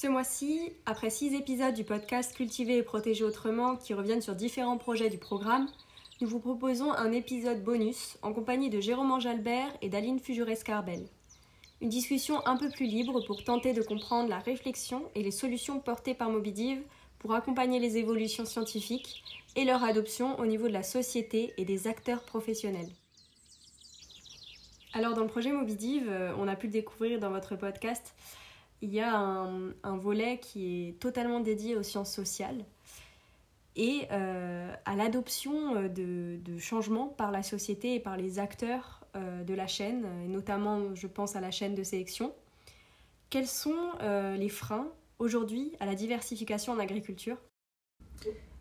Ce mois-ci, après six épisodes du podcast Cultiver et protéger autrement qui reviennent sur différents projets du programme, nous vous proposons un épisode bonus en compagnie de Jérôme Angelbert et d'Aline Fujures-Carbel. Une discussion un peu plus libre pour tenter de comprendre la réflexion et les solutions portées par Mobidiv pour accompagner les évolutions scientifiques et leur adoption au niveau de la société et des acteurs professionnels. Alors dans le projet Mobidiv, euh, on a pu le découvrir dans votre podcast, il y a un, volet qui est totalement dédié aux sciences sociales et euh, à l'adoption euh, de, changements par la société et par les acteurs euh, de la chaîne, et notamment je pense à la chaîne de sélection. Quels sont les freins aujourd'hui à la diversification en agriculture?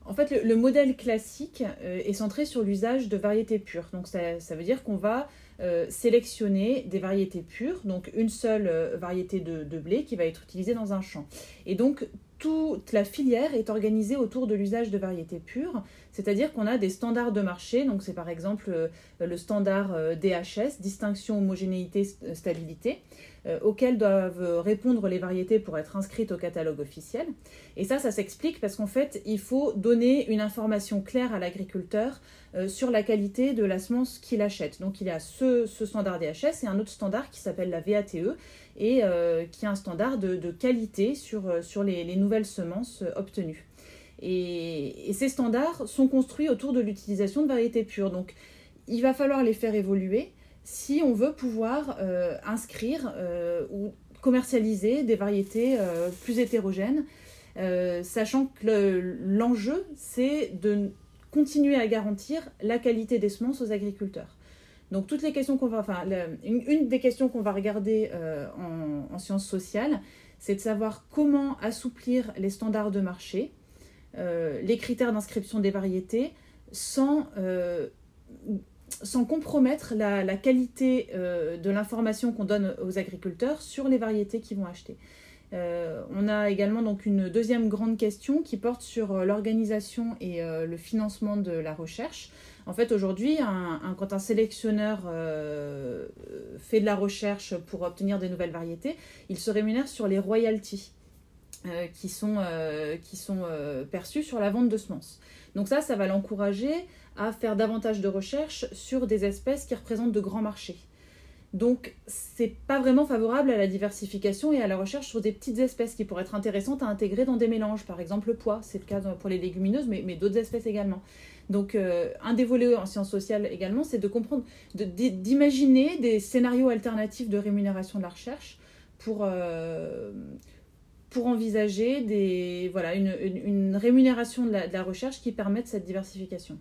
En fait, le, modèle classique est centré sur l'usage de variétés pures. Donc, ça, ça veut dire qu'on va euh, sélectionner des variétés pures, donc une seule euh, variété de, de, blé qui va être utilisée dans un champ. Et donc toute la filière est organisée autour de l'usage de variétés pures, c'est-à-dire qu'on a des standards de marché, donc c'est par exemple euh, le standard DHS, distinction, homogénéité, stabilité, auquel doivent répondre les variétés pour être inscrites au catalogue officiel. Et ça, ça s'explique parce qu'en fait, il faut donner une information claire à l'agriculteur euh, sur la qualité de la semence qu'il achète. Donc il y a ce, standard DHS et un autre standard qui s'appelle la VATE et euh, qui est un standard de, qualité euh, sur les, nouvelles semences obtenues. Et, ces standards sont construits autour de l'utilisation de variétés pures. Donc il va falloir les faire évoluer si on veut pouvoir inscrire ou commercialiser des variétés plus hétérogènes, sachant que l'enjeu, c'est de continuer à garantir la qualité des semences aux agriculteurs. Donc toutes les questions qu'on va, une, des questions qu'on va regarder euh, en, sciences sociales, c'est de savoir comment assouplir les standards de marché, euh, les critères d'inscription des variétés, sans, euh, sans compromettre la, la qualité de l'information qu'on donne aux agriculteurs sur les variétés qu'ils vont acheter. Euh, on a également donc une deuxième grande question qui porte sur euh, l'organisation et euh, le financement de la recherche. En fait, aujourd'hui, quand un sélectionneur fait de la recherche pour obtenir des nouvelles variétés, il se rémunère sur les royalties qui sont, qui sont perçues sur la vente de semences. Donc ça, ça va l'encourager à faire davantage de recherche sur des espèces qui représentent de grands marchés. Donc, c'est pas vraiment favorable à la diversification et à la recherche sur des petites espèces qui pourraient être intéressantes à intégrer dans des mélanges. Par exemple, le pois, c'est le cas pour les légumineuses, mais, d'autres espèces également. Donc, euh, un des volets en sciences sociales également, c'est de comprendre, d'imaginer des scénarios alternatifs de rémunération de la recherche pour, euh, pour envisager des, voilà, une, rémunération de la, recherche qui permette cette diversification.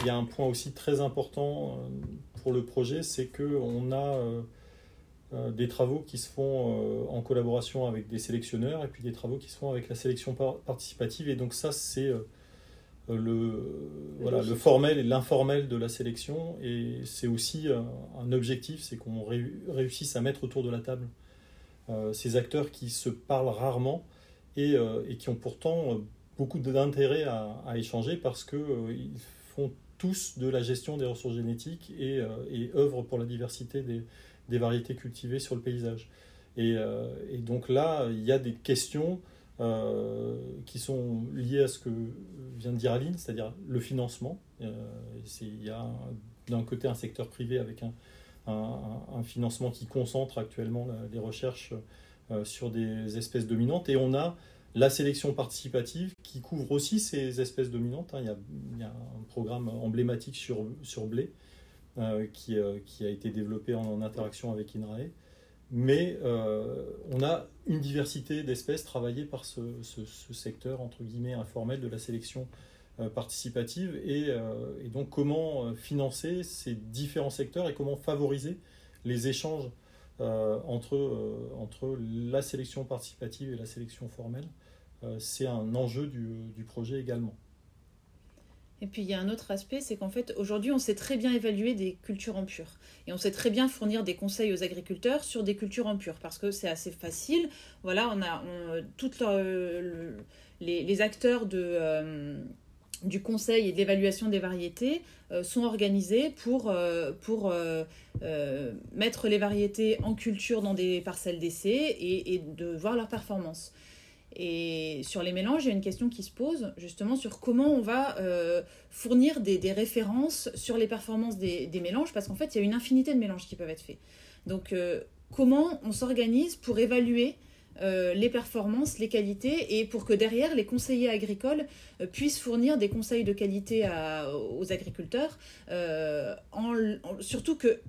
Il y a un point aussi très important euh, pour le projet, c'est qu'on a euh, euh, des travaux qui se font en collaboration avec des sélectionneurs et puis des travaux qui se font avec la sélection participative. Et donc ça, c'est le, voilà, le formel et l'informel de la sélection. Et c'est aussi un objectif, c'est qu'on réussisse à mettre autour de la table ces acteurs qui se parlent rarement et, et qui ont pourtant beaucoup d'intérêt à, échanger parce qu'ils font tous de la gestion des ressources génétiques et, euh, œuvrent pour la diversité des, variétés cultivées sur le paysage. Et, euh, donc là, il y a des questions euh, qui sont liées à ce que vient de dire Aline, c'est-à-dire le financement. il y a d'un côté un secteur privé avec un, un, financement qui concentre actuellement les recherches sur des espèces dominantes, et on a la sélection participative qui couvre aussi ces espèces dominantes. Hein. Il, y a, un programme emblématique sur, sur blé euh, qui, euh, qui, a été développé en, interaction avec INRAE. Mais euh, on a une diversité d'espèces travaillées par ce, secteur, entre guillemets, informel de la sélection participative. Et, et, donc comment financer ces différents secteurs et comment favoriser les échanges entre, entre la sélection participative et la sélection formelle euh, c'est un enjeu du, projet également. Et puis il y a un autre aspect, c'est qu'en fait aujourd'hui on sait très bien évaluer des cultures en pur. Et on sait très bien fournir des conseils aux agriculteurs sur des cultures en pur parce que c'est assez facile. Voilà, on a toutes les, acteurs de, euh, du conseil et de l'évaluation des variétés sont organisés pour, pour mettre les variétés en culture dans des parcelles d'essai et, de voir leur performance. Et sur les mélanges, il y a une question qui se pose justement sur comment on va euh, fournir des, références sur les performances des, mélanges, parce qu'en fait, il y a une infinité de mélanges qui peuvent être faits. Donc, euh, comment on s'organise pour évaluer euh, les performances, les qualités, et pour que derrière, les conseillers agricoles puissent fournir des conseils de qualité aux agriculteurs, surtout que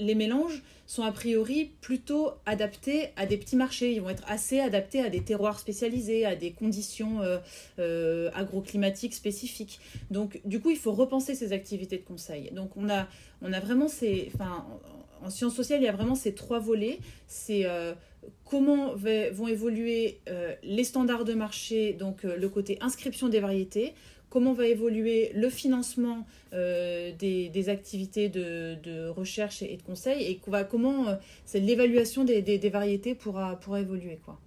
les mélanges sont a priori plutôt adaptés à des petits marchés. Ils vont être assez adaptés à des terroirs spécialisés, à des conditions euh, euh, agroclimatiques spécifiques. Donc, du coup, il faut repenser ces activités de conseil. Donc, on a, on a vraiment ces. Enfin, en sciences sociales, il y a vraiment ces trois volets. C'est euh, comment vont évoluer les standards de marché, donc le côté inscription des variétés, comment va évoluer le financement euh, des, activités de, recherche et de conseil et comment euh, l'évaluation des, variétés pourra, évoluer. Quoi.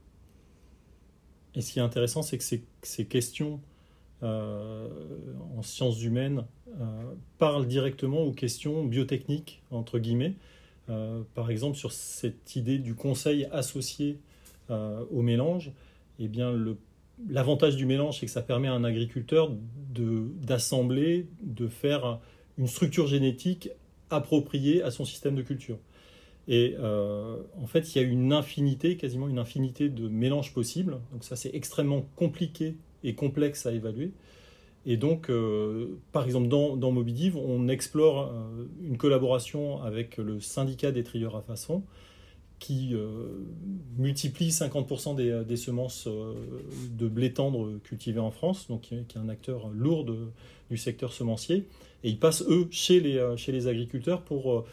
Et ce qui est intéressant, c'est que ces, questions euh, en sciences humaines parlent directement aux questions biotechniques, entre guillemets. Par exemple, sur cette idée du conseil associé au mélange, eh bien, L'avantage du mélange, c'est que ça permet à un agriculteur d'assembler, de, faire une structure génétique appropriée à son système de culture. Et euh, en fait, il y a une infinité, quasiment une infinité de mélanges possibles. Donc ça, c'est extrêmement compliqué et complexe à évaluer. Et donc, euh, par exemple, dans, dans on explore euh, une collaboration avec le syndicat des trieurs à façon, qui euh, multiplie 50% des, semences de blé tendre cultivées en France, donc qui est un acteur lourd du secteur semencier. Et ils passent, eux, chez les, agriculteurs pour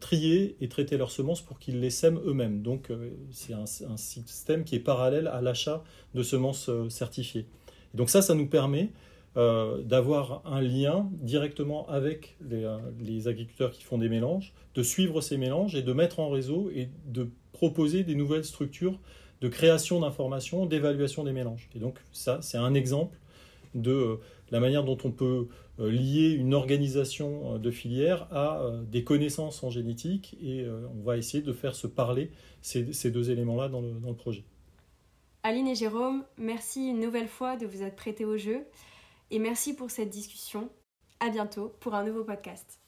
trier et traiter leurs semences pour qu'ils les sèment eux-mêmes. Donc c'est un, système qui est parallèle à l'achat de semences certifiées. Et donc ça, ça nous permet euh, d'avoir un lien directement avec euh, les, agriculteurs qui font des mélanges, de suivre ces mélanges et de mettre en réseau et de proposer des nouvelles structures de création d'informations, d'évaluation des mélanges. Et donc ça, c'est un exemple de euh, la manière dont on peut lier une organisation de filière à des connaissances en génétique et on va essayer de faire se parler ces, deux éléments-là dans le, dans le projet. Aline et Jérôme, merci une nouvelle fois de vous être prêtés au jeu et merci pour cette discussion. À bientôt pour un nouveau podcast.